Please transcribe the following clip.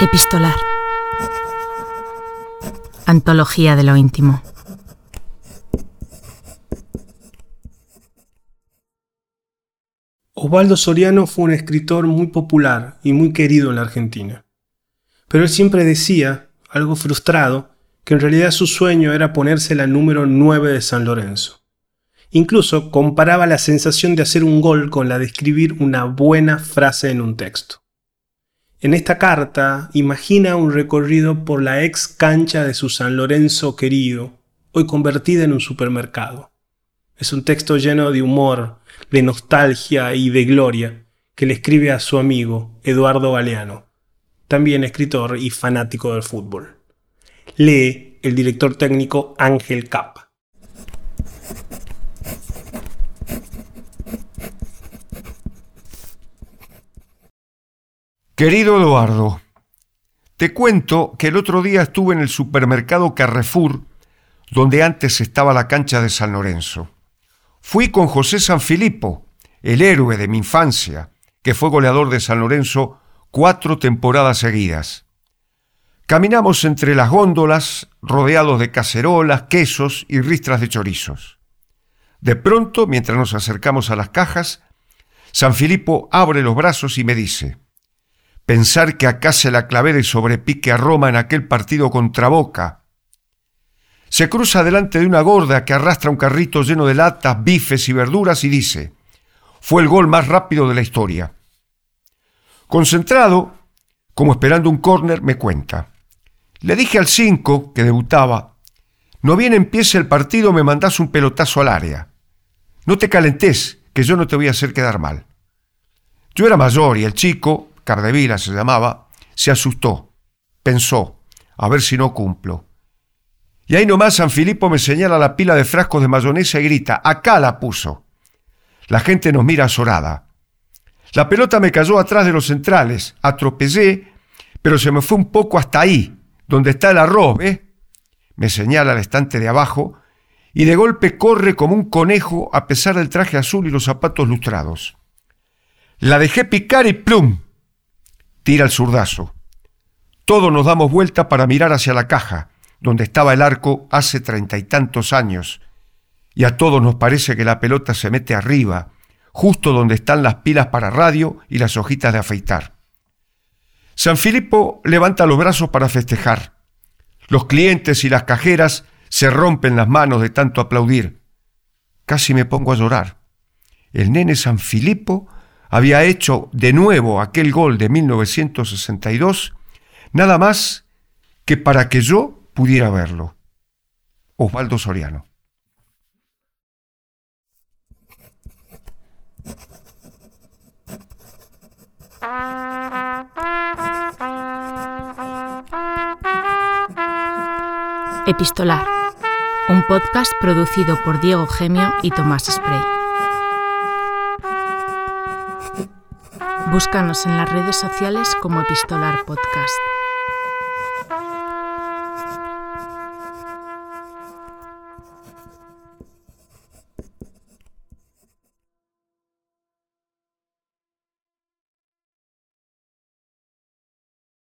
Epistolar. Antología de lo íntimo. Osvaldo Soriano fue un escritor muy popular y muy querido en la Argentina. Pero él siempre decía, algo frustrado, que en realidad su sueño era ponerse la número 9 de San Lorenzo. Incluso comparaba la sensación de hacer un gol con la de escribir una buena frase en un texto. En esta carta imagina un recorrido por la ex cancha de su San Lorenzo querido, hoy convertida en un supermercado. Es un texto lleno de humor, de nostalgia y de gloria que le escribe a su amigo Eduardo Galeano, también escritor y fanático del fútbol. Lee el director técnico Ángel Capa. Querido Eduardo, te cuento que el otro día estuve en el supermercado Carrefour, donde antes estaba la cancha de San Lorenzo. Fui con José Sanfilippo, el héroe de mi infancia, que fue goleador de San Lorenzo cuatro temporadas seguidas. Caminamos entre las góndolas, rodeados de cacerolas, quesos y ristras de chorizos. De pronto, mientras nos acercamos a las cajas, Sanfilippo abre los brazos y me dice, Pensar que acá se la clavé de sobrepique a Roma en aquel partido contra Boca. Se cruza delante de una gorda que arrastra un carrito lleno de latas, bifes y verduras y dice, fue el gol más rápido de la historia. Concentrado, como esperando un córner, me cuenta. Le dije al 5, que debutaba, no bien empiece el partido me mandás un pelotazo al área. No te calentes, que yo no te voy a hacer quedar mal. Yo era mayor y el chico, Cardevila se llamaba, se asustó, pensó, a ver si no cumplo. Y ahí nomás San Filipo me señala la pila de frascos de mayonesa y grita, acá la puso. La gente nos mira azorada. La pelota me cayó atrás de los centrales, atropellé, pero se me fue un poco hasta ahí, donde está el arroz, ¿eh? Me señala el estante de abajo, y de golpe corre como un conejo a pesar del traje azul y los zapatos lustrados. La dejé picar y plum, tira el zurdazo. Todos nos damos vuelta para mirar hacia la caja, donde estaba el arco hace treinta y tantos años, y a todos nos parece que la pelota se mete arriba, justo donde están las pilas para radio y las hojitas de afeitar. San Filipo levanta los brazos para festejar. Los clientes y las cajeras se rompen las manos de tanto aplaudir. Casi me pongo a llorar. El nene San Filipo había hecho de nuevo aquel gol de 1962, nada más que para que yo pudiera verlo. Osvaldo Soriano. Epistolar, un podcast producido por Diego Gemio y Tomás Spray. Búscanos en las redes sociales como Epistolar Podcast.